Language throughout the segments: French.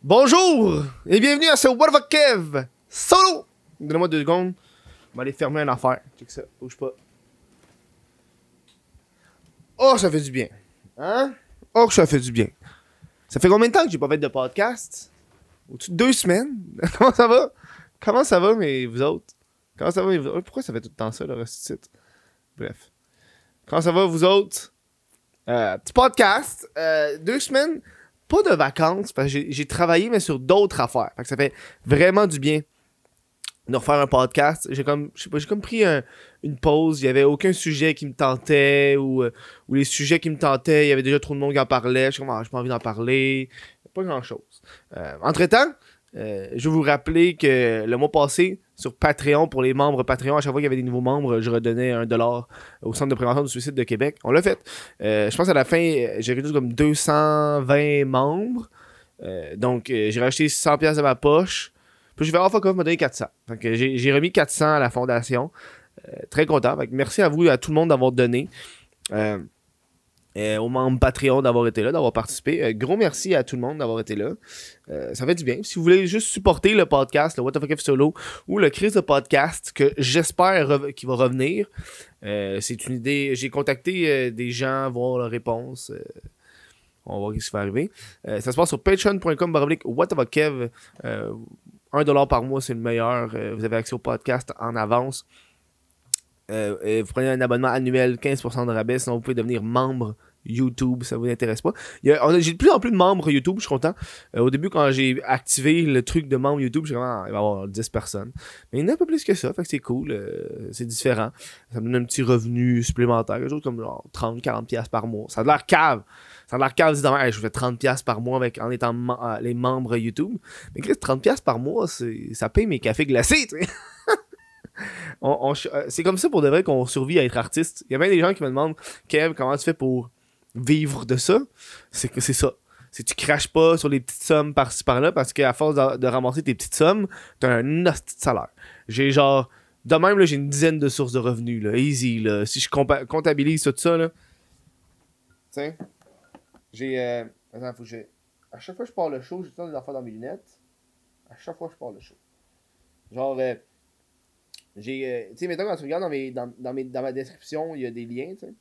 Bonjour et bienvenue à ce What the Kev solo. Donne-moi deux secondes. On va aller fermer une affaire. Check ça, bouge pas. Oh, ça fait du bien. Hein? Oh, ça fait du bien. Ça fait combien de temps que j'ai pas fait de podcast? Deux semaines? Comment ça va? Comment ça va, mais vous autres? Comment ça va, mais vous autres? Pourquoi ça fait tout le temps ça, le reste du Bref. Comment ça va, vous autres? Euh, petit podcast. Euh, deux semaines. Pas de vacances, parce que j'ai- travaillé, mais sur d'autres affaires. Fait que ça fait vraiment du bien de refaire un podcast. J'ai comme, je sais pas, j'ai comme pris un- une pause. Il y avait aucun sujet qui me tentait ou, euh, ou les sujets qui me tentaient, il y avait déjà trop de monde qui en parlait. Je suis comme, ah, j'ai pas envie d'en parler. Pas grand chose. entre temps, je vais vous rappeler que le mois passé, sur Patreon, pour les membres Patreon, à chaque fois qu'il y avait des nouveaux membres, je redonnais un dollar au Centre de prévention du suicide de Québec. On l'a fait. Euh, je pense à la fin, euh, j'ai réduit comme 220 membres. Euh, donc, euh, j'ai racheté 100$ piastres de ma poche. Puis je vais avoir fuck off m'a donné 400. Donc, euh, j'ai remis 400 à la fondation. Euh, très content. Merci à vous, à tout le monde d'avoir donné. Euh, aux membres Patreon d'avoir été là, d'avoir participé. Euh, gros merci à tout le monde d'avoir été là. Euh, ça fait du bien. Si vous voulez juste supporter le podcast, le What the fuck If solo ou le Chris de podcast que j'espère qu'il va revenir, c'est une idée. J'ai contacté des gens, voir leurs réponses. euh, on va voir ce qui va arriver. Ça se passe sur patreon.com What the fuck Kev. Euh, 1$ par mois, c'est le meilleur. Vous avez accès au podcast en avance. Euh, vous prenez un abonnement annuel, 15% de rabais. Sinon, vous pouvez devenir membre YouTube, ça vous intéresse pas. J'ai de plus en plus de membres YouTube, je suis content. Euh, au début, quand j'ai activé le truc de membre YouTube, j'ai vraiment, il va y avoir 10 personnes. Mais il y en a un peu plus que ça, fait que c'est cool, euh, c'est différent. Ça me donne un petit revenu supplémentaire, quelque chose comme genre 30, 40 pièces par mois. Ça a l'air cave. Ça a de l'air cave, disant, hey, je fais 30 pièces par mois avec, en étant euh, les membres YouTube. Mais Chris, 30 pièces par mois, ça paye mes cafés glacés, tu sais. Euh, c'est comme ça pour de vrai qu'on survit à être artiste. Il y a bien des gens qui me demandent Kev, comment tu fais pour vivre de ça? C'est que c'est ça. C'est tu craches pas sur les petites sommes par-ci par-là parce qu'à force de, ramasser tes petites sommes, t'as un hostie de salaire. J'ai genre. De même, j'ai une dizaine de sources de revenus, là. Easy, là. Si je comptabilise tout ça, là. Tiens. J'ai. Euh... Attends, faut que. À chaque fois que je pars le show, j'ai tout le temps des affaires dans mes lunettes. À chaque fois que je pars le show. Genre. euh, j'ai. euh, tu sais, mettons, quand tu regardes dans, mes, dans, dans, mes, dans ma description, il y a des liens, tu sais.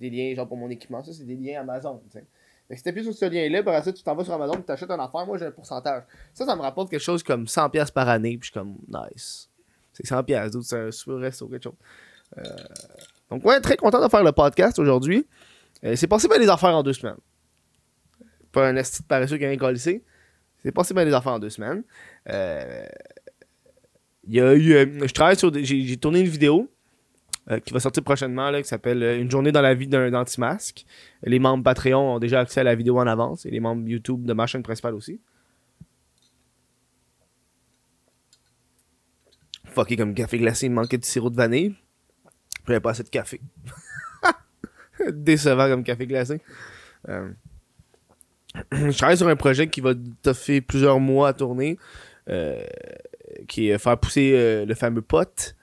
Des liens, genre pour mon équipement. Ça, c'est des liens Amazon, tu sais. Fait que si t'appuies sur ce lien-là, par ça, tu t'en vas sur Amazon, tu t'achètes une affaire, moi j'ai un pourcentage. Ça, ça me rapporte quelque chose comme 100$ par année, puis je suis comme, nice. C'est 100$, d'autres, c'est un super resto quelque chose. Euh, Donc, ouais, très content de faire le podcast aujourd'hui. Euh, c'est passé bien les affaires en deux semaines. Pas un esti de paresseux qui a rien collé. C'est passé bien les affaires en deux semaines. Euh, il y a eu. euh, je travaille sur. J'ai tourné une vidéo euh, qui va sortir prochainement là, qui s'appelle euh, Une journée dans la vie d'un anti-masque. Les membres Patreon ont déjà accès à la vidéo en avance et les membres YouTube de ma chaîne principale aussi. Fucké comme café glacé, il manquait de sirop de vanille. J'avais pas assez de café. Décevant comme café glacé. Je travaille sur un projet qui va toffer plusieurs mois à tourner. euh, qui est faire pousser euh, le fameux pot.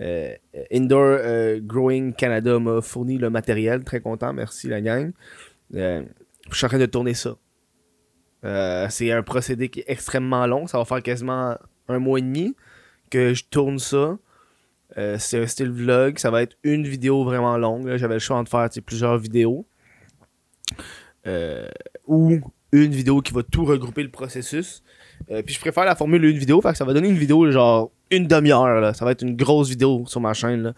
Euh, Indoor euh, Growing Canada m'a fourni le matériel. Très content. Merci la gang. Euh, je suis en train de tourner ça. Euh, c'est un procédé qui est extrêmement long. Ça va faire quasiment un mois et demi que je tourne ça. Euh, c'est un style vlog. Ça va être une vidéo vraiment longue. J'avais le choix de faire plusieurs vidéos. Euh, ou une vidéo qui va tout regrouper le processus. Euh, puis je préfère la formule une vidéo. Fait que ça va donner une vidéo genre une demi-heure. Ça va être une grosse vidéo sur ma chaîne. Là.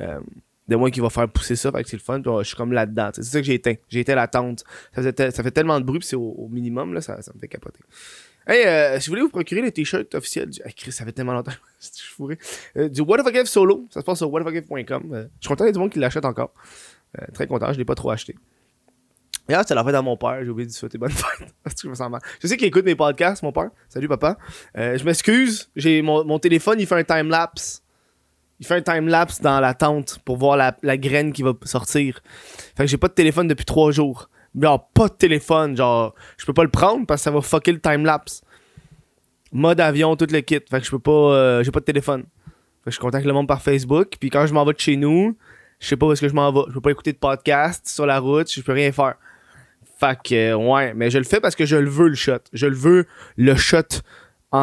Euh, de moi qui va faire pousser ça. Fait que c'est le fun. Ouais, je suis comme là-dedans. C'est ça que j'ai éteint. J'ai éteint la tente. Ça, fait tellement de bruit. Puis c'est au, minimum. Ça, me fait capoter. Hey, euh, si vous voulez vous procurer le t-shirt officiel du. Hey, Chris, ça fait tellement longtemps. je suis. Euh, du What the Fuck If solo. Ça se passe sur. Euh, je suis content qu'il y du monde qui l'achète encore. Euh, très content. Je l'ai pas trop acheté. Hier, c'était la fête à mon père. J'ai oublié de lui souhaiter bonne fête. Je sais qu'il écoute mes podcasts, mon père. Salut, papa. Euh, je m'excuse. J'ai mon, téléphone, il fait un time-lapse. Il fait un time-lapse dans la tente pour voir la, la graine qui va sortir. Fait que j'ai pas de téléphone depuis trois jours. Genre, pas de téléphone. Genre, je peux pas le prendre parce que ça va fucker le time-lapse. Mode avion, tout le kit. Fait que je peux pas. euh, j'ai pas de téléphone. Fait que je contacte le monde par Facebook. Puis quand je m'en vais de chez nous, je sais pas où est-ce que je m'en vais. Je peux pas écouter de podcast sur la route. Je peux rien faire. Fait que, ouais, mais je le fais parce que je le veux, le shot. Je le veux, le shot en,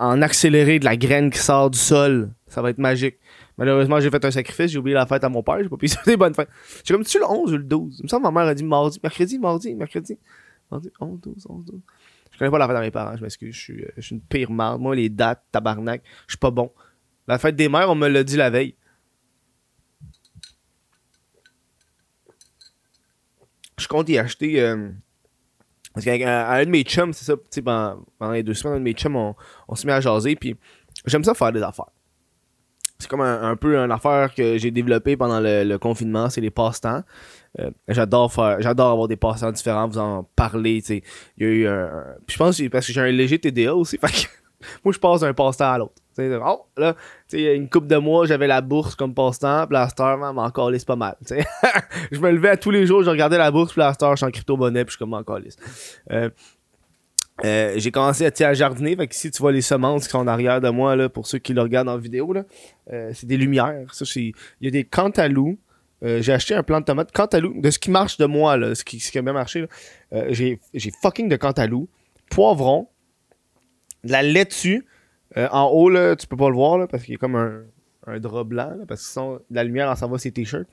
en, accéléré de la graine qui sort du sol. Ça va être magique. Malheureusement, j'ai fait un sacrifice, j'ai oublié la fête à mon père, j'ai pas pu souhaiter bonne fête. J'ai comme tu le 11 ou le 12. Il me semble que ma mère a dit mardi, mercredi, mardi, mercredi. Mardi, 11, 12, 11, 12. Je connais pas la fête à mes parents, je m'excuse, je suis, euh, je suis une pire merde. Moi, les dates, tabarnak, je suis pas bon. La fête des mères, on me l'a dit la veille. Je compte y acheter. euh, parce qu'à un de mes chums, c'est ça, pendant, pendant les deux semaines, un de mes chums, on, se met à jaser, puis j'aime ça faire des affaires. C'est comme un, peu une affaire que j'ai développée pendant le, confinement, c'est les passe-temps. Euh, j'adore faire, j'adore avoir des passe-temps différents, vous en parler, tu sais. Il y a eu un, je pense que parce que j'ai un léger TDA aussi, que moi je passe d'un passe-temps à l'autre. Oh, là, il y a une couple de mois, j'avais la bourse comme passe-temps, puis la star, man, m'en calisse pas mal, je me levais à tous les jours, je regardais la bourse, puis la star, je suis en crypto-monnaie, puis je suis comme m'en calisse. Euh, euh, j'ai commencé à, à jardiner, fait que ici tu vois les semences qui sont en arrière de moi, là, pour ceux qui le regardent en vidéo, là, euh, c'est des lumières. Ça, il y a des cantaloupes. J'ai acheté un plant de tomates cantaloupe de ce qui marche de moi là, ce qui, a bien marché j'ai fucking de cantaloupe, poivron, de la laitue. Euh, en haut là, tu peux pas le voir là, parce qu'il y a comme un, un drap blanc parce que sinon la lumière en s'en va ses t-shirts.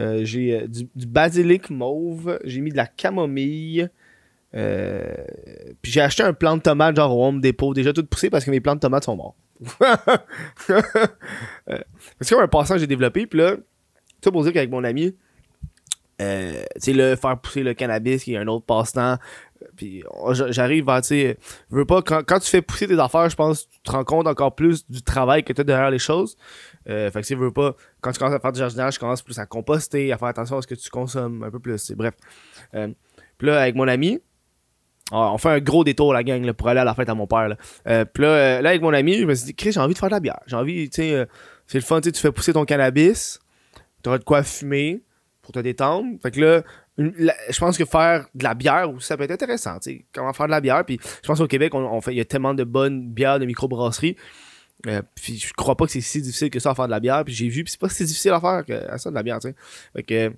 Euh, j'ai euh, du, basilic mauve, j'ai mis de la camomille. Puis j'ai acheté un plant de tomate genre au Home Depot déjà tout poussé parce que mes plants de tomates sont morts. C'est comme un passant que j'ai développé puis là tout pour dire qu'avec mon ami tu sais le faire pousser le cannabis qui est un autre passe-temps puis j- j'arrive à tu veux pas quand, quand tu fais pousser tes affaires je pense que tu te rends compte encore plus du travail que tu as derrière les choses euh, fait que si veux pas quand tu commences à faire du jardinage tu commences plus à composter à faire attention à ce que tu consommes un peu plus bref Euh, puis là avec mon ami ah, on fait un gros détour, la gang, là, pour aller à la fête à mon père. Là, Euh, puis là, là, avec mon ami, je me suis dit, Chris, j'ai envie de faire de la bière. J'ai envie, tu sais, c'est le fun, tu fais pousser ton cannabis, t'auras de quoi fumer pour te détendre. Fait que là, je pense que faire de la bière, ça peut être intéressant, tu sais, comment faire de la bière. Puis je pense qu'au Québec, on, fait, il y a tellement de bonnes bières de microbrasserie. Euh, puis je crois pas que c'est si difficile que ça à faire de la bière. Puis j'ai vu, puis c'est pas si difficile à faire que ça de la bière, tu sais. Fait que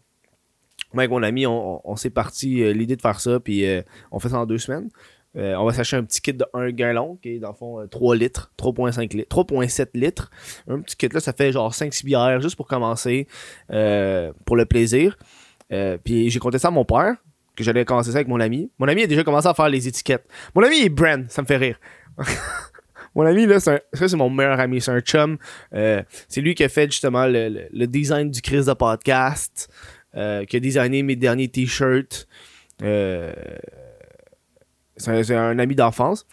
moi, avec mon ami, on, s'est parti euh, l'idée de faire ça, puis euh, on fait ça en deux semaines. Euh, on va s'acheter un petit kit de 1 gallon, qui est dans le fond euh, 3 litres, 3.5 litres, 3.7 litres. Un petit kit là, ça fait genre 5-6 bières juste pour commencer, pour le plaisir. Euh, puis j'ai compté ça à mon père, que j'allais commencer ça avec mon ami. Mon ami a déjà commencé à faire les étiquettes. Mon ami est brand, ça me fait rire. mon ami, là, c'est ça c'est mon meilleur ami, c'est un chum. Euh, c'est lui qui a fait justement le, le- design du Chris de podcast, euh, qui a designé mes derniers t-shirts. C'est un ami d'enfance.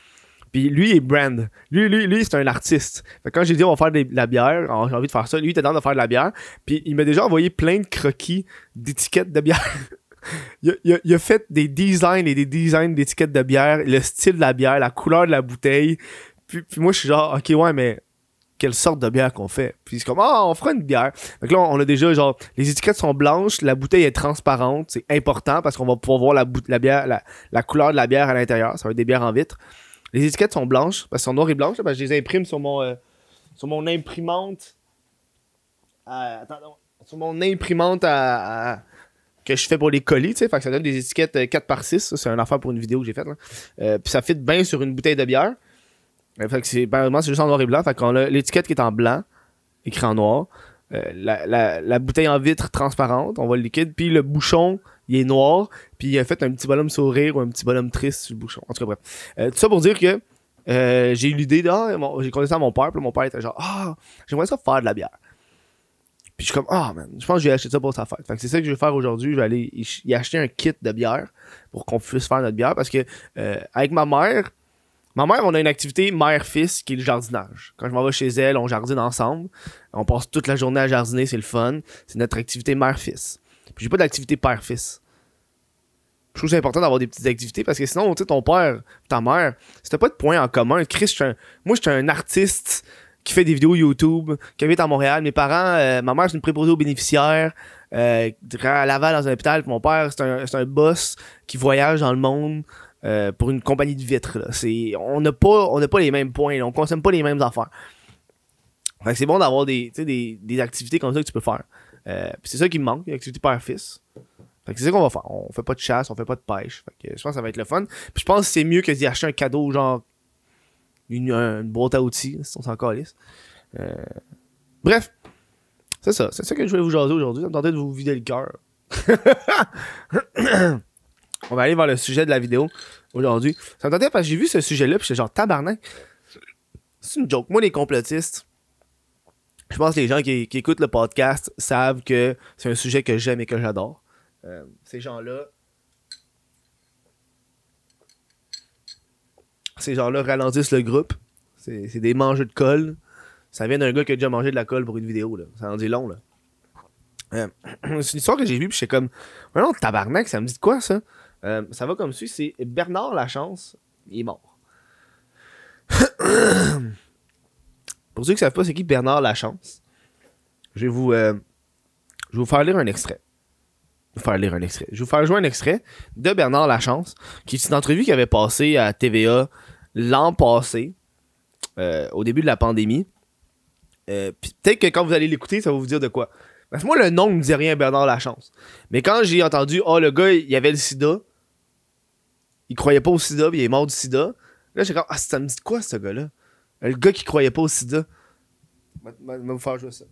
Lui est brand. Lui, lui, lui c'est un artiste. Fait quand j'ai dit on va faire de la bière, oh, j'ai envie de faire ça, lui il était dans de faire de la bière. Puis il m'a déjà envoyé plein de croquis d'étiquettes de bière. il, a, fait des designs et des designs d'étiquettes de bière, le style de la bière, la couleur de la bouteille. Puis, moi je suis genre, ok ouais, mais quelle sorte de bière qu'on fait? Puis c'est comme, ah, on fera une bière. Donc là, on a déjà, genre, les étiquettes sont blanches, la bouteille est transparente, c'est important parce qu'on va pouvoir voir la, la bière, la, la couleur de la bière à l'intérieur. Ça va être des bières en vitre. Les étiquettes sont blanches, parce qu'elles sont noires et blanches, parce que je les imprime sur mon, euh, sur mon imprimante. à- sur mon imprimante à, que je fais pour les colis, tu sais. Fait que ça donne des étiquettes euh, 4x6. Ça, c'est une affaire pour une vidéo que j'ai faite. Euh, Puis ça fit bien sur une bouteille de bière. Euh, fait que c'est juste en noir et blanc. Fait qu'on a l'étiquette qui est en blanc, écrit en noir. Euh, la, la, la bouteille en vitre transparente, on voit le liquide. Puis le bouchon, il est noir. Puis il a fait un petit bonhomme sourire ou un petit bonhomme triste sur le bouchon. En tout cas, bref. Euh, tout ça pour dire que euh, j'ai eu l'idée de. ah, j'ai conté ça à mon père. Puis mon père était genre, ah, j'aimerais ça faire de la bière. Puis je suis comme, ah, man, je pense que j'ai acheté ça pour sa fête. Fait que c'est ça que je vais faire aujourd'hui. Je vais aller y acheter un kit de bière pour qu'on puisse faire notre bière. Parce que euh, avec ma mère, ma mère, on a une activité mère-fils qui est le jardinage. Quand je m'en vais chez elle, on jardine ensemble. On passe toute la journée à jardiner, c'est le fun. C'est notre activité mère-fils. Puis j'ai pas d'activité père-fils. Je trouve c'est important d'avoir des petites activités parce que sinon, tu sais, ton père, ta mère, si t'as pas de points en commun, Chris, un- moi, je suis un artiste qui fait des vidéos YouTube, qui habite à Montréal. Mes parents, euh, ma mère, c'est une préposée aux bénéficiaires, euh, à Laval dans un hôpital. Puis mon père, c'est un, un boss qui voyage dans le monde euh, pour une compagnie de vitres. on n'a pas, pas les mêmes points, là. on consomme pas les mêmes affaires. Fait que c'est bon d'avoir des, des, des activités comme ça que tu peux faire. Euh, c'est ça qui me manque, une activité père-fils. C'est ça qu'on va faire. On fait pas de chasse, on fait pas de pêche. Fait que je pense que ça va être le fun. Puis je pense que c'est mieux que d'y acheter un cadeau, genre une, une boîte à outils, si on s'en calisse. Euh, Bref, c'est ça. C'est ça que je voulais vous jaser aujourd'hui. Ça me tentait de vous vider le cœur. on va aller vers le sujet de la vidéo aujourd'hui. Ça me tentait parce que j'ai vu ce sujet-là, puis j'étais genre tabarnak. C'est une joke. Moi, les complotistes, je pense que les gens qui, écoutent le podcast savent que c'est un sujet que j'aime et que j'adore. Euh, ces gens-là. Ces gens-là ralentissent le groupe. C'est des mangeux de colle. Ça vient d'un gars qui a déjà mangé de la colle pour une vidéo. Là. Ça en dit long. Là. Euh, c'est une histoire que j'ai vue, puis j'étais comme. Ouais, non, tabarnak, ça me dit de quoi ça? Euh, Ça va comme suit c'est Bernard Lachance, il est mort. pour ceux qui ne savent pas c'est qui Bernard Lachance, je vais vous. euh, je vais vous faire lire un extrait. Je vais vous faire lire un extrait. Je vais vous faire jouer un extrait de Bernard Lachance, qui est une entrevue qui avait passé à TVA l'an passé, euh, au début de la pandémie. Euh, peut-être que quand vous allez l'écouter, ça va vous dire de quoi. Parce que moi, le nom ne me dit rien, Bernard Lachance. Mais quand j'ai entendu, oh, le gars, il avait le sida, il croyait pas au sida, il est mort du sida. Là, j'ai comme, ah, ça me dit de quoi, ce gars-là? Le gars qui croyait pas au sida. Je vais vous faire jouer ça.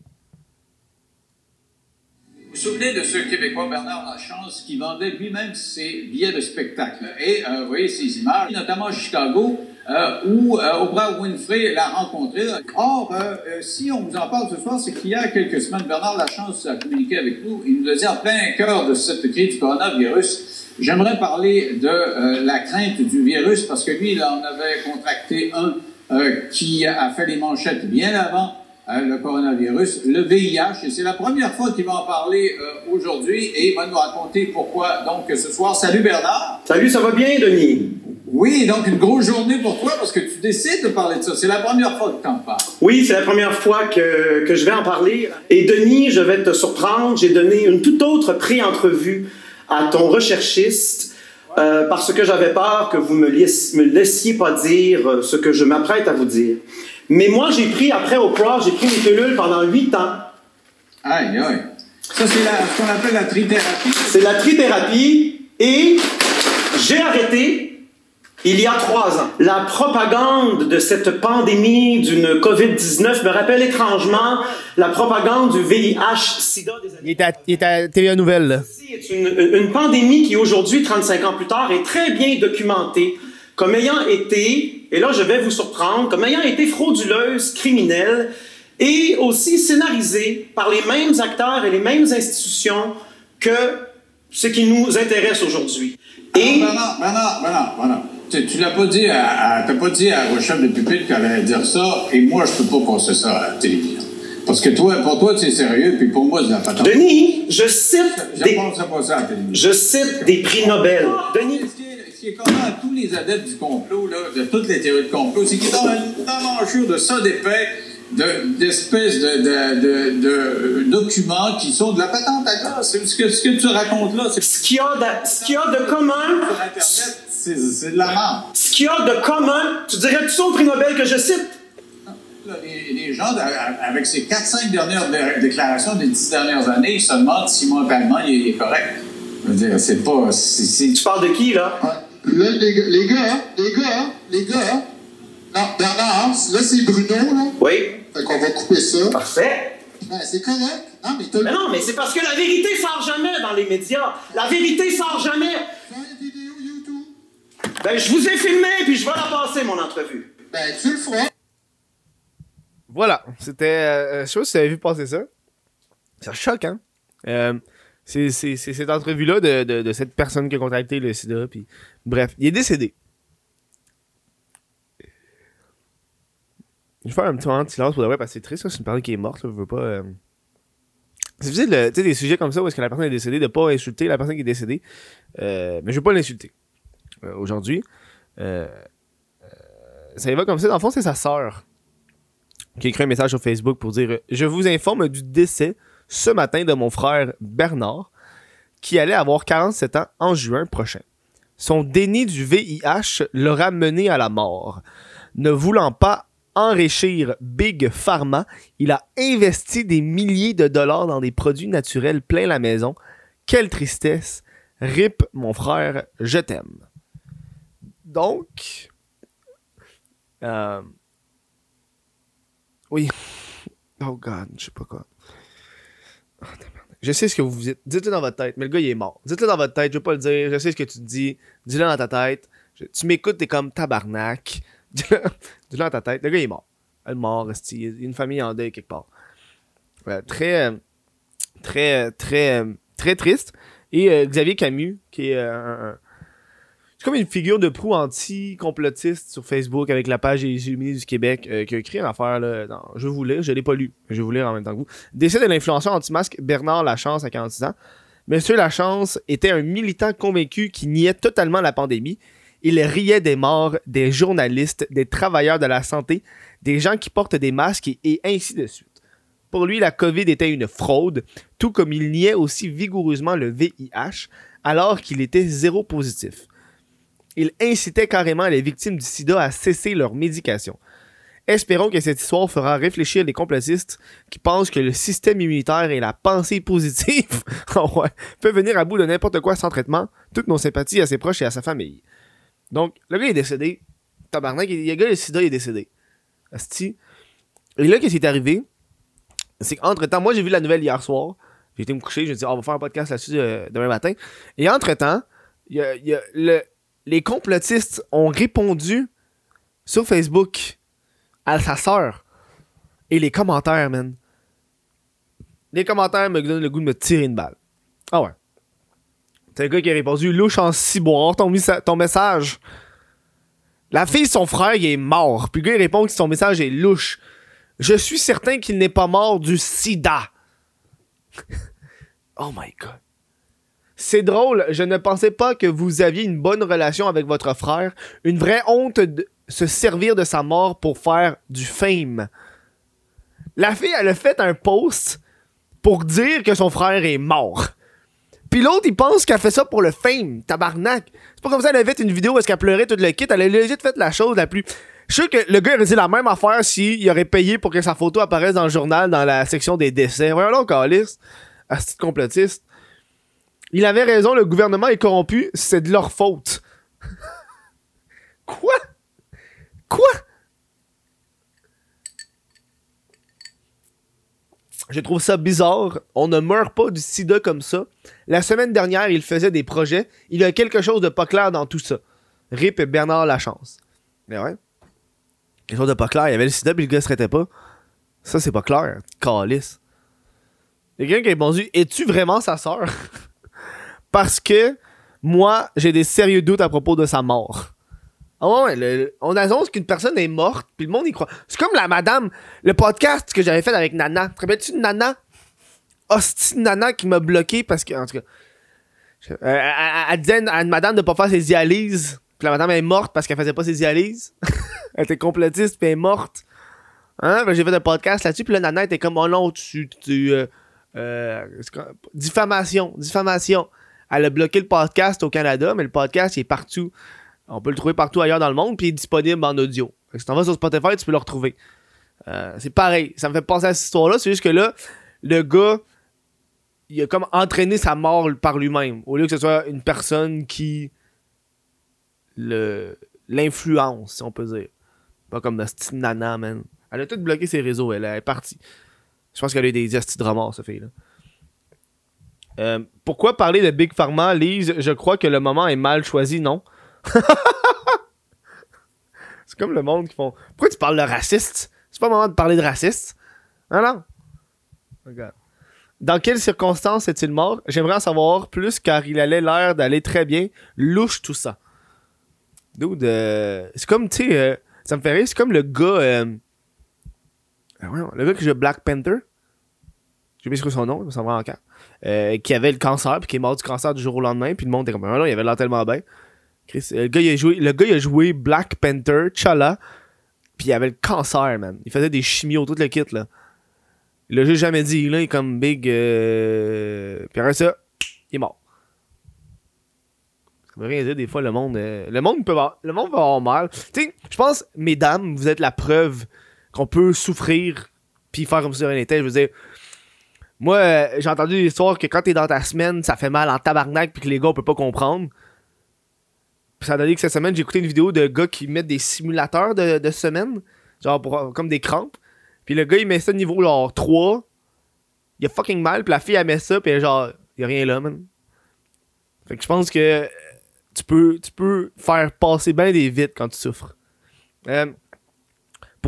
Vous vous souvenez de ce Québécois Bernard Lachance qui vendait lui-même ses billets de spectacle. Et euh, vous voyez ces images, notamment à Chicago, euh, où euh, Oprah Winfrey l'a rencontré. Or, euh, euh, si on vous en parle ce soir, c'est qu'il y a quelques semaines, Bernard Lachance a communiqué avec nous. Il nous a dit en plein cœur de cette crise du coronavirus, j'aimerais parler de euh, la crainte du virus parce que lui, il en avait contracté un euh, qui a fait les manchettes bien avant euh, le coronavirus, le VIH, et c'est la première fois qu'il va en parler euh, aujourd'hui et il va nous raconter pourquoi donc ce soir. Salut Bernard. Salut, ça va bien, Denis? Oui, donc une grosse journée pour toi parce que tu décides de parler de ça. C'est la première fois que tu en parles. Oui, c'est la première fois que, que je vais en parler. Et Denis, je vais te surprendre. J'ai donné une toute autre pré-entrevue à ton recherchiste euh, parce que j'avais peur que vous me, laiss- me laissiez pas dire euh, ce que je m'apprête à vous dire. Mais moi, j'ai pris, après Oprah, j'ai pris une pilule pendant huit ans. Aïe, aïe. Ça, c'est ce qu'on appelle la trithérapie. C'est la trithérapie et j'ai arrêté il y a trois ans. La propagande de cette pandémie d'une COVID-19 me rappelle étrangement la propagande du VIH-Sida des années Il est à, il est à TVA Nouvelle, là. Celle-ci est une, une pandémie qui aujourd'hui, 35 ans plus tard, est très bien documentée comme ayant été, et là je vais vous surprendre, comme ayant été frauduleuse, criminelle, et aussi scénarisée par les mêmes acteurs et les mêmes institutions que ce qui nous intéresse aujourd'hui. Et Bernard, Bernard, Bernard. Tu, tu l'as pas dit à, à- t'as pas dit à Rochelle de Pupitre qu'elle allait dire ça, et moi, je peux pas passer ça à la télévision. Parce que toi, pour toi, c'est sérieux, puis pour moi, c'est de la patente. Denis, je cite Je des, pense pas ça à la télévision. je cite des prix Nobel. Denis, Ce qui est, ce qui est commun à tous les adeptes du complot, là, de toutes les théories de complot, c'est qu'ils ont un enjeu de ça d'épais, de- d'espèces de, de, de, de, documents qui sont de la patente à glace. Ce que, ce que tu racontes là, c'est ce qu'il y a de, ce qu'il y a de commun, sur Internet, c'est de la merde. ce qu'il y a de commun, tu dirais-tu ça au prix Nobel que je cite? Là, les, les gens, avec ces 4-5 dernières dé- déclarations des 10 dernières années, ils se demandent si mon Palma il, est- il est correct. Je veux dire, c'est pas. Tu parles de qui, là? Là, les, gars- les gars, les gars, les gars. Non, Bernard, là, c'est Bruno, là. Oui. Fait qu'on va couper ça. Parfait. Ben, c'est correct. Non, mais Mais non, mais c'est parce que la vérité sort jamais dans les médias. La vérité sort jamais. Fais une vidéo YouTube. Ben, je vous ai filmé, puis je vais la passer, mon entrevue. Ben, tu le feras. Voilà, c'était. euh, je sais pas si vous avez vu passer ça. Ça choque, hein? Euh, c'est c'est- c'est cette entrevue-là de, de, de cette personne qui a contacté le sida. Puis, bref, il est décédé. Je vais faire un petit moment de silence pour de vrai parce que c'est triste, c'est une personne qui est morte. Là, je veux pas. euh, C'est difficile, de- tu sais, des sujets comme ça où est-ce que la personne est décédée, de pas insulter la personne qui est décédée. Euh, mais je veux pas l'insulter. Euh, aujourd'hui. Euh, euh, ça y va comme ça. Dans le fond, c'est sa sœur qui a écrit un message sur Facebook pour dire Je vous informe du décès ce matin de mon frère Bernard, qui allait avoir 47 ans en juin prochain. Son déni du VIH l'aura mené à la mort. Ne voulant pas enrichir Big Pharma, il a investi des milliers de dollars dans des produits naturels plein la maison. Quelle tristesse Rip, mon frère, je t'aime. Donc. euh, oui. Oh god, je sais pas quoi. Oh, je sais ce que vous dites. Dites-le dans votre tête, mais le gars il est mort. Dites-le dans votre tête, je vais pas le dire. Je sais ce que tu dis. Dis-le dans ta tête. Tu m'écoutes, t'es comme tabarnak. Dis-le dans ta tête. Le gars il est mort. Elle est mort, il y a une famille en deuil quelque part. Très, euh, très, euh, très, très triste. Et Xavier Camus, qui est un- comme une figure de proue anti-complotiste sur Facebook avec la page des Illuminés du Québec euh, qui a écrit une affaire. Là, dans- je vous lire, je l'ai pas lu, je vais vous lire en même temps que vous. Décès de l'influenceur anti-masque Bernard Lachance à 46 ans. Monsieur Lachance était un militant convaincu qui niait totalement la pandémie. Il riait des morts, des journalistes, des travailleurs de la santé, des gens qui portent des masques et ainsi de suite. Pour lui, la COVID était une fraude, tout comme il niait aussi vigoureusement le VIH, alors qu'il était zéro positif. Il incitait carrément les victimes du sida à cesser leur médication. Espérons que cette histoire fera réfléchir les complotistes qui pensent que le système immunitaire et la pensée positive oh ouais, peuvent venir à bout de n'importe quoi sans traitement. Toutes nos sympathies à ses proches et à sa famille. Donc, le gars est décédé. Tabarnak, il- le gars, le sida, est décédé. Asti. Et là, qu'est-ce qui est arrivé? C'est qu'entre-temps, moi, j'ai vu la nouvelle hier soir. J'ai été me coucher, je me suis dit, Ah, on va faire un podcast là-dessus euh, demain matin. Et entre-temps, il y a le- les complotistes ont répondu sur Facebook à sa sœur. Et les commentaires, man. Les commentaires me donnent le goût de me tirer une balle. Ah ouais. C'est le gars qui a répondu Louche en ciboire, ton, message. La fille, son frère, il est mort. Puis le gars, répond que son message est louche. Je suis certain qu'il n'est pas mort du sida. oh my god. C'est drôle, je ne pensais pas que vous aviez une bonne relation avec votre frère. Une vraie honte de se servir de sa mort pour faire du fame. La fille, elle a fait un post pour dire que son frère est mort. Puis l'autre, il pense qu'elle fait ça pour le fame, tabarnak. C'est pas comme ça, elle a fait une vidéo où est-ce qu'elle pleurait tout le kit. Elle a legit fait la chose la plus. Je suis sûr que le gars aurait dit la même affaire s'il aurait payé pour que sa photo apparaisse dans le journal dans la section des décès. Voyons donc, Alice. Asti de complotiste. Il avait raison, le gouvernement est corrompu, c'est de leur faute. Quoi? Quoi? Je trouve ça bizarre. On ne meurt pas du sida comme ça. La semaine dernière, il faisait des projets. Il y a quelque chose de pas clair dans tout ça. Rip et Bernard Lachance. Mais ouais. Quelque chose de pas clair. Il y avait le sida puis le gars se traitait pas. Ça, c'est pas clair. Calice. Il y a quelqu'un qui a répondu Es-tu vraiment sa sœur? Parce que moi, j'ai des sérieux doutes à propos de sa mort. Ah ouais, on annonce qu'une personne est morte, puis le monde y croit. C'est comme la madame, le podcast que j'avais fait avec Nana. Te rappelles-tu de Nana? Hostie Nana qui m'a bloqué parce que, en tout cas, euh, elle, disait à une madame de pas faire ses dialyses. Puis la madame est morte parce qu'elle faisait pas ses dialyses. elle était complotiste, puis elle est morte. Hein? Que J'ai fait un podcast là-dessus, puis là, Nana était comme, oh non, tu. euh, euh, diffamation, diffamation. Elle a bloqué le podcast au Canada, mais le podcast il est partout. On peut le trouver partout ailleurs dans le monde, puis il est disponible en audio. Si t'en vas sur Spotify, tu peux le retrouver. Euh, c'est pareil. Ça me fait penser à cette histoire-là. C'est juste que là, le gars, il a comme entraîné sa mort par lui-même. Au lieu que ce soit une personne qui l'influence, si on peut dire. Pas comme la nana, man. Elle a tout bloqué ses réseaux, elle, est partie. Je pense qu'elle a eu des gestes de remords, cette fille-là. Euh, pourquoi parler de Big Pharma, Lise? Je crois que le moment est mal choisi, non? C'est comme le monde qui font. Pourquoi tu parles de raciste C'est pas le moment de parler de raciste. Non, non. Regarde. Dans quelles circonstances est-il mort? J'aimerais en savoir plus car il allait l'air d'aller très bien. Louche tout ça. Dude, euh, c'est comme, tu sais, euh, ça me fait rire, c'est comme le gars. euh, ah, le gars qui joue Black Panther. J'ai oublié son nom, il me semble encore. Euh, qui avait le cancer, puis qui est mort du cancer du jour au lendemain, puis le monde était comme, ah non, il avait l'air tellement bien. Chris, euh, le, gars, il a joué, le gars, il a joué Black Panther, Chala, puis il avait le cancer, man. Il faisait des chimios, tout le kit, là. Il l'a juste jamais dit, là, il est comme big. Euh... Puis après ça, il est mort. Ça veut rien dire, des fois, le monde. euh, Le monde peut avoir, le monde va avoir mal. Tu sais, je pense, mesdames, vous êtes la preuve qu'on peut souffrir, puis faire comme si rien n'était. Je veux dire, Moi, euh, j'ai entendu l'histoire que quand t'es dans ta semaine, ça fait mal en tabarnak puis que les gars, on peut pas comprendre. Puis ça a donné que cette semaine, j'ai écouté une vidéo de gars qui mettent des simulateurs de, de semaine. Genre comme des crampes. Puis le gars, il met ça niveau genre 3. Il a fucking mal. Puis la fille, elle met ça. Puis genre, y a rien là, man. Fait que je pense que tu peux, tu peux faire passer bien des vites quand tu souffres. Euh,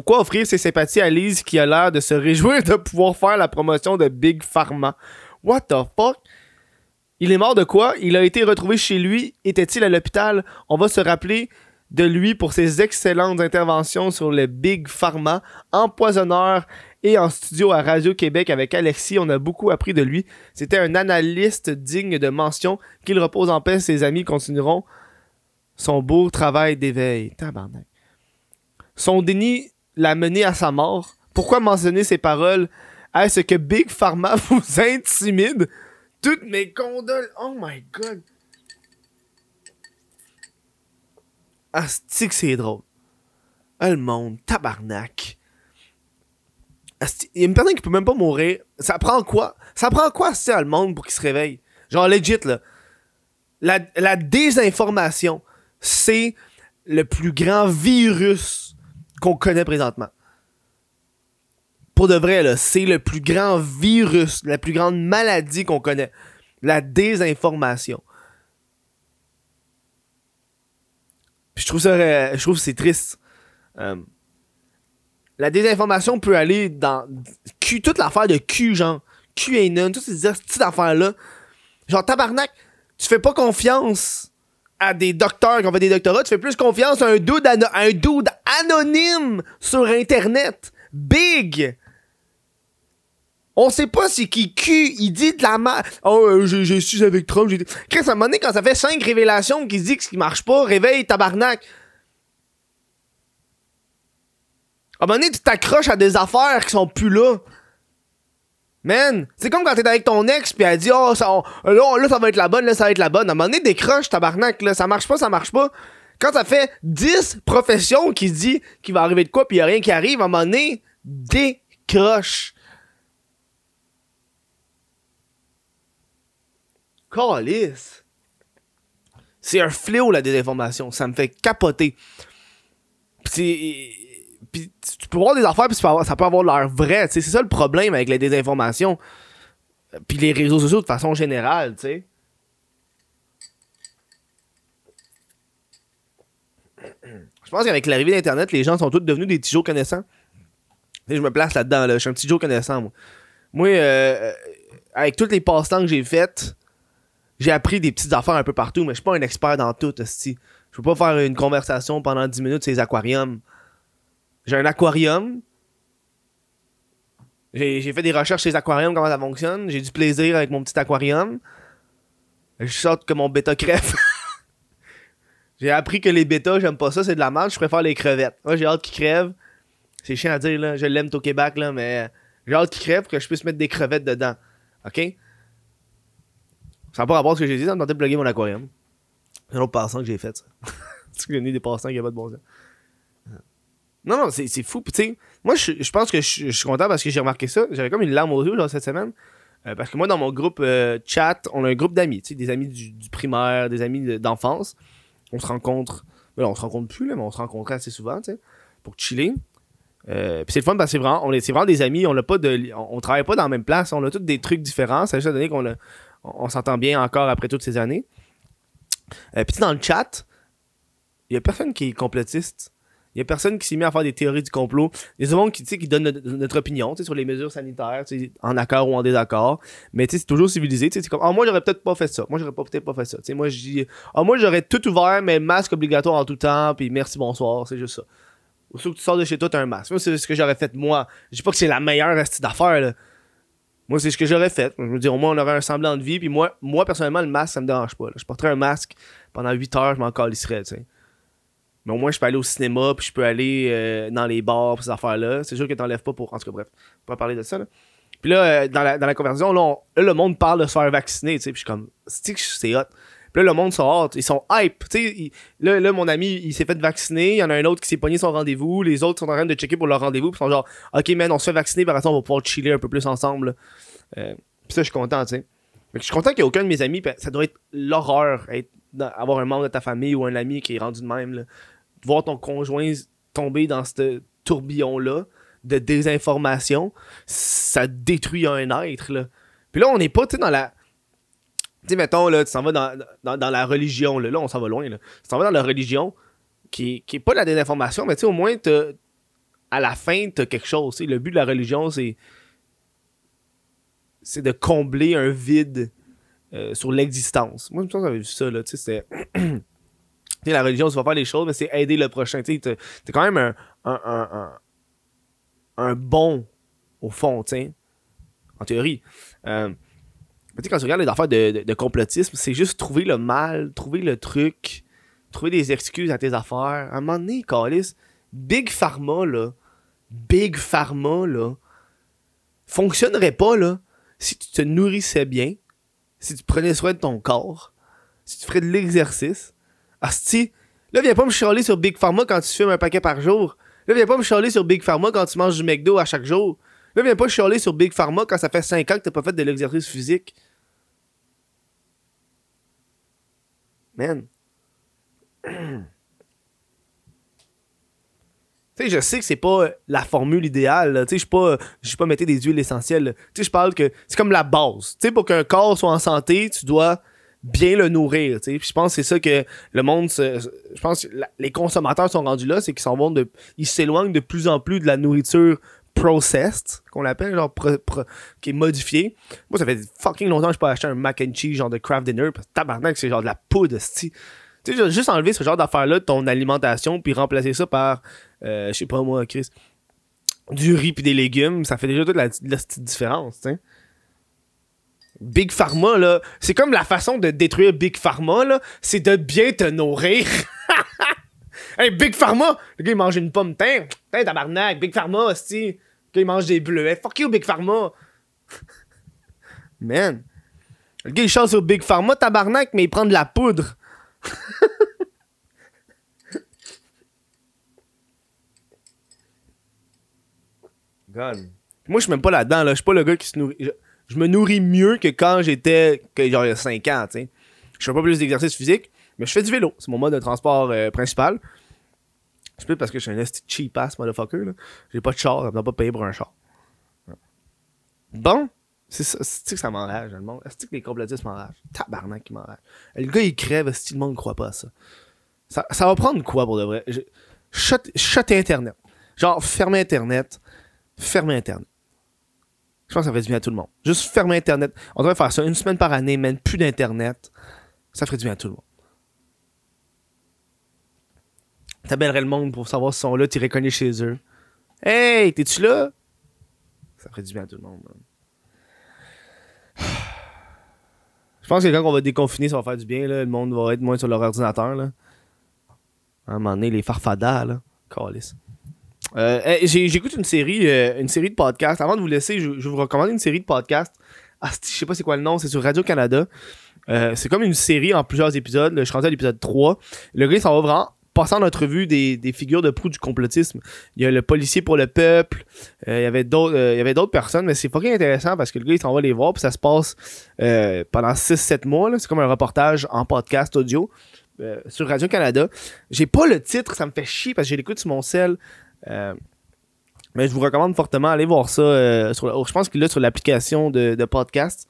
pourquoi offrir ses sympathies à Lise qui a l'air de se réjouir de pouvoir faire la promotion de Big Pharma? What the fuck? Il est mort de quoi? Il a été retrouvé chez lui. Était-il à l'hôpital? On va se rappeler de lui pour ses excellentes interventions sur le Big Pharma, empoisonneur et en studio à Radio-Québec avec Alexis. On a beaucoup appris de lui. C'était un analyste digne de mention. Qu'il repose en paix. Ses amis continueront son beau travail d'éveil. Tabarnak. Son déni l'a mené à sa mort? Pourquoi mentionner ces paroles? Est-ce que Big Pharma vous intimide? Toutes mes condoles. Oh my god. Asti que c'est drôle. Ah, le monde, tabarnak. Asti- Il y a une personne qui peut même pas mourir. Ça prend quoi? Ça prend quoi, c'est le monde pour qu'il se réveille? Genre, legit, là. La désinformation, c'est le plus grand virus qu'on connaît présentement. Pour de vrai, c'est le plus grand virus, la plus grande maladie qu'on connaît. La désinformation. Je trouve ça, euh, je trouve c'est triste. Euh, la désinformation peut aller dans Q, toute l'affaire de Q, genre QAnon, toutes ces petites affaires-là. Genre, tabarnak, tu fais pas confiance à des docteurs qui ont fait des doctorats, tu fais plus confiance à un dude, un anonyme sur Internet. Big! On sait pas c'est qui Q, il dit de la merde. Oh, euh, je, suis avec Trump. j'ai dit- Chris, à un moment donné, quand ça fait 5 révélations qui se dit que ce qui marche pas, réveille tabarnak. À un moment donné, tu t'accroches à des affaires qui sont plus là. Man, c'est comme quand t'es avec ton ex puis elle dit oh là, là ça va être la bonne, là ça va être la bonne. À un moment donné, décroche tabarnak là, ça marche pas, ça marche pas. Quand ça fait 10 professions qui dit qu'il va arriver de quoi puis y a rien qui arrive, à un moment donné, décroche. Calice. C'est un fléau la désinformation, ça me fait capoter. Puis tu peux voir des affaires puis ça peut avoir, l'air vrai, c'est ça le problème avec la désinformation. Puis les réseaux sociaux de façon générale, tu sais. Je pense qu'avec l'arrivée d'Internet, les gens sont tous devenus des petits Joe connaissants. Je me place là-dedans, là. Je suis un petit Joe connaissant, moi. Moi, euh, euh, avec tous les passe-temps que j'ai faits, j'ai appris des petites affaires un peu partout, mais je suis pas un expert dans tout. Je peux pas faire une conversation pendant 10 minutes sur les aquariums. J'ai un aquarium. J'ai fait des recherches sur les aquariums, comment ça fonctionne. J'ai du plaisir avec mon petit aquarium. Je sorte que mon bêta crève. j'ai appris que les bêtas, j'aime pas ça, c'est de la merde. Je préfère les crevettes. Moi, j'ai hâte qu'ils crèvent. C'est chiant à dire, là. Je l'aime au Québec, là, mais j'ai hâte qu'ils crèvent pour que je puisse mettre des crevettes dedans. OK? Ça n'a pas rapport à ce que j'ai dit, ça me tentait de plugger mon aquarium. C'est un autre passant que j'ai fait, ça. C'est que j'ai des passants qui a pas de bon sens. Non, non, c'est fou. Tu sais, moi, je, je pense que je, suis content parce que j'ai remarqué ça. J'avais comme une larme aux yeux genre, cette semaine. Euh, parce que moi, dans mon groupe euh, chat, on a un groupe d'amis, tu sais, des amis du, primaire, des amis de- d'enfance. On se rencontre. là, on se rencontre plus, là, mais on se rencontrait assez souvent, tu sais, pour chiller. Euh, puis c'est le fun parce que c'est vraiment, on est, vraiment des amis. On a pas de, on, travaille pas dans la même place. On a tous des trucs différents. Ça a juste donné qu'on on, s'entend bien encore après toutes ces années. Euh, puis dans le chat, il y a personne qui est complotiste. Il y a personne qui s'est mis à faire des théories du complot. Il y a des gens qui, qui donnent notre, opinion sur les mesures sanitaires, en accord ou en désaccord. Mais c'est toujours civilisé. C'est comme, ah, moi, j'aurais peut-être pas fait ça. Moi, j'aurais peut-être pas fait ça. Moi, dis, ah, moi, j'aurais tout ouvert, mais masque obligatoire en tout temps, puis merci, bonsoir. C'est juste ça. Aussitôt que tu sors de chez toi, t'as un masque. Moi, c'est ce que j'aurais fait moi. Je dis pas que c'est la meilleure astuce d'affaires, là. Moi, c'est ce que j'aurais fait. Je veux dire, au moins, on aurait un semblant de vie. Puis moi, moi personnellement, le masque, ça me dérange pas. Je porterais un masque pendant 8 heures, je m'en calisserais. Mais au moins, je peux aller au cinéma, puis je peux aller euh, dans les bars, puis ces affaires-là. C'est sûr que t'enlèves pas pour. En tout cas, bref, on va parler de ça, là. Puis là, euh, dans, la, dans la conversation, là, le monde parle de se faire vacciner, tu sais. Puis je suis comme, c'est hot? Puis là, le monde hot, ils sont hype. Tu sais, là, là, mon ami, il s'est fait vacciner. Il y en a un autre qui s'est pogné son rendez-vous. Les autres sont en train de checker pour leur rendez-vous. Puis ils sont genre, ok, man, on se fait vacciner, par exemple, on va pouvoir chiller un peu plus ensemble. Euh, puis ça, je suis content, tu sais. Je suis content qu'il n'y ait aucun de mes amis, pis ça doit être l'horreur, être dans- avoir un membre de ta famille ou un ami qui est rendu de même, là. Voir ton conjoint tomber dans ce tourbillon-là de désinformation, ça détruit un être. Puis là, on n'est pas, tu dans la... Tu sais, mettons, là, tu s'en vas dans, dans, la religion, là. Là, on s'en va loin, là. Tu t'en vas dans la religion, qui, qui pas de la désinformation, mais tu sais, au moins, à la fin, t'as quelque chose. tu. Le but de la religion, c'est c'est de combler un vide euh, sur l'existence. Moi, je me souviens que j'avais vu ça, là, tu sais, c'était... la religion, tu vas faire les choses, mais c'est aider le prochain, tu t'es quand même un, un, un, un, bon, au fond, en théorie. Euh, quand tu regardes les affaires de, de, de complotisme, c'est juste trouver le mal, trouver le truc, trouver des excuses à tes affaires. À un moment donné, Calis, Big Pharma, là, Big Pharma, là, fonctionnerait pas, là, si tu te nourrissais bien, si tu prenais soin de ton corps, si tu ferais de l'exercice. Asti, là, viens pas me chialer sur Big Pharma quand tu fumes un paquet par jour. Là, viens pas me chialer sur Big Pharma quand tu manges du McDo à chaque jour. Là, viens pas chialer sur Big Pharma quand ça fait 5 ans que t'as pas fait de l'exercice physique. Man. Tu sais, je sais que c'est pas la formule idéale. Tu sais, je suis pas, mettre des huiles essentielles. Tu sais, je parle que c'est comme la base. Tu sais, pour qu'un corps soit en santé, tu dois bien le nourrir. Puis je pense que c'est ça que le monde, se- je pense que les consommateurs sont rendus là, c'est qu'ils s'en vont de, ils s'éloignent de plus en plus de la nourriture processed, qu'on l'appelle, genre qui est modifiée. Moi, ça fait fucking longtemps que je peux acheter un mac and cheese genre de craft dinner, parce que tabarnak, c'est genre de la poudre. Tu sais, juste enlever ce genre d'affaires-là de ton alimentation, puis remplacer ça par, euh, je sais pas moi, Chris, du riz puis des légumes, ça fait déjà toute la, différence, tu sais. Big Pharma, là, c'est comme la façon de détruire Big Pharma, là, c'est de bien te nourrir. hey, Big Pharma! Le gars, il mange une pomme, tiens, tiens, tabarnak, Big Pharma, hostie. Le gars, il mange des bleuets. Fuck you, Big Pharma! Man. Le gars, il chante sur Big Pharma, tabarnak, mais il prend de la poudre. God. Moi, je suis même pas là-dedans, là. Je suis pas le gars qui se nourrit. Je, me nourris mieux que quand j'étais, genre il y a 5 ans, tu sais. Je fais pas plus d'exercice physique, mais je fais du vélo. C'est mon mode de transport euh, principal. Je peux parce que je suis un cheap ass motherfucker, là. J'ai pas de char, ça me pas payer pour un char. Bon, c'est ça, c'est que ça m'enrage, le monde? Est-ce que les complotistes m'enragent? Tabarnak qui m'enrage. Le gars, il crève, si le monde croit pas à ça? ça. Va prendre quoi pour de vrai? Je- shut Internet. Genre, fermer Internet. Fermer Internet. Je pense que ça fait du bien à tout le monde. Juste fermer Internet. On devrait faire ça une semaine par année, même plus d'Internet. Ça ferait du bien à tout le monde. T'appellerais le monde pour savoir s'ils sont là, t'irais cogner chez eux. Hey, t'es-tu là? Ça ferait du bien à tout le monde. Je pense que quand on va déconfiner, ça va faire du bien, là. Le monde va être moins sur leur ordinateur. À un moment donné, les farfadas, là. Calice. Euh, J'écoute une série euh, une série de podcasts. Avant de vous laisser, je, vous recommander une série de podcasts. Ah, je sais pas c'est quoi le nom, c'est sur Radio-Canada. Euh, c'est comme une série en plusieurs épisodes. Je suis rendu à l'épisode 3. Le gars, s'en va vraiment passer en entrevue des, des figures de proue du complotisme. Il y a le policier pour le peuple. il y avait d'autres il y avait d'autres personnes, mais c'est fucking intéressant parce que le gars, il s'en va les voir. Puis ça se passe pendant 6-7 mois. C'est comme un reportage en podcast audio sur Radio-Canada. J'ai pas le titre, ça me fait chier parce que je l'écoute sur mon cell. Euh, mais je vous recommande fortement aller voir ça. euh, sur le- je pense qu'il est sur l'application de, podcast.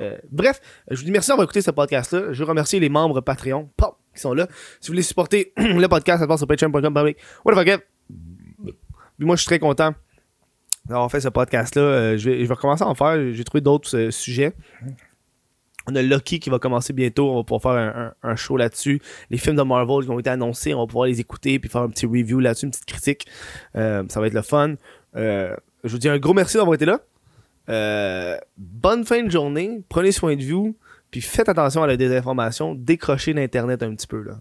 Euh, bref, je vous dis merci d'avoir écouté ce podcast-là. Je veux remercier les membres Patreon qui sont là. Si vous voulez supporter le podcast, ça se passe sur patreon.com. What the fuck, moi, je suis très content d'avoir fait ce podcast-là. Je, vais, je vais recommencer à en faire. J'ai trouvé d'autres sujets. On a Lucky qui va commencer bientôt. On va pouvoir faire un show là-dessus. Les films de Marvel qui ont été annoncés, on va pouvoir les écouter puis faire un petit review là-dessus, une petite critique. Euh, ça va être le fun. Euh, je vous dis un gros merci d'avoir été là. Euh, bonne fin de journée. Prenez soin de vous. Puis faites attention à la désinformation. Décrochez l'Internet un petit peu. là.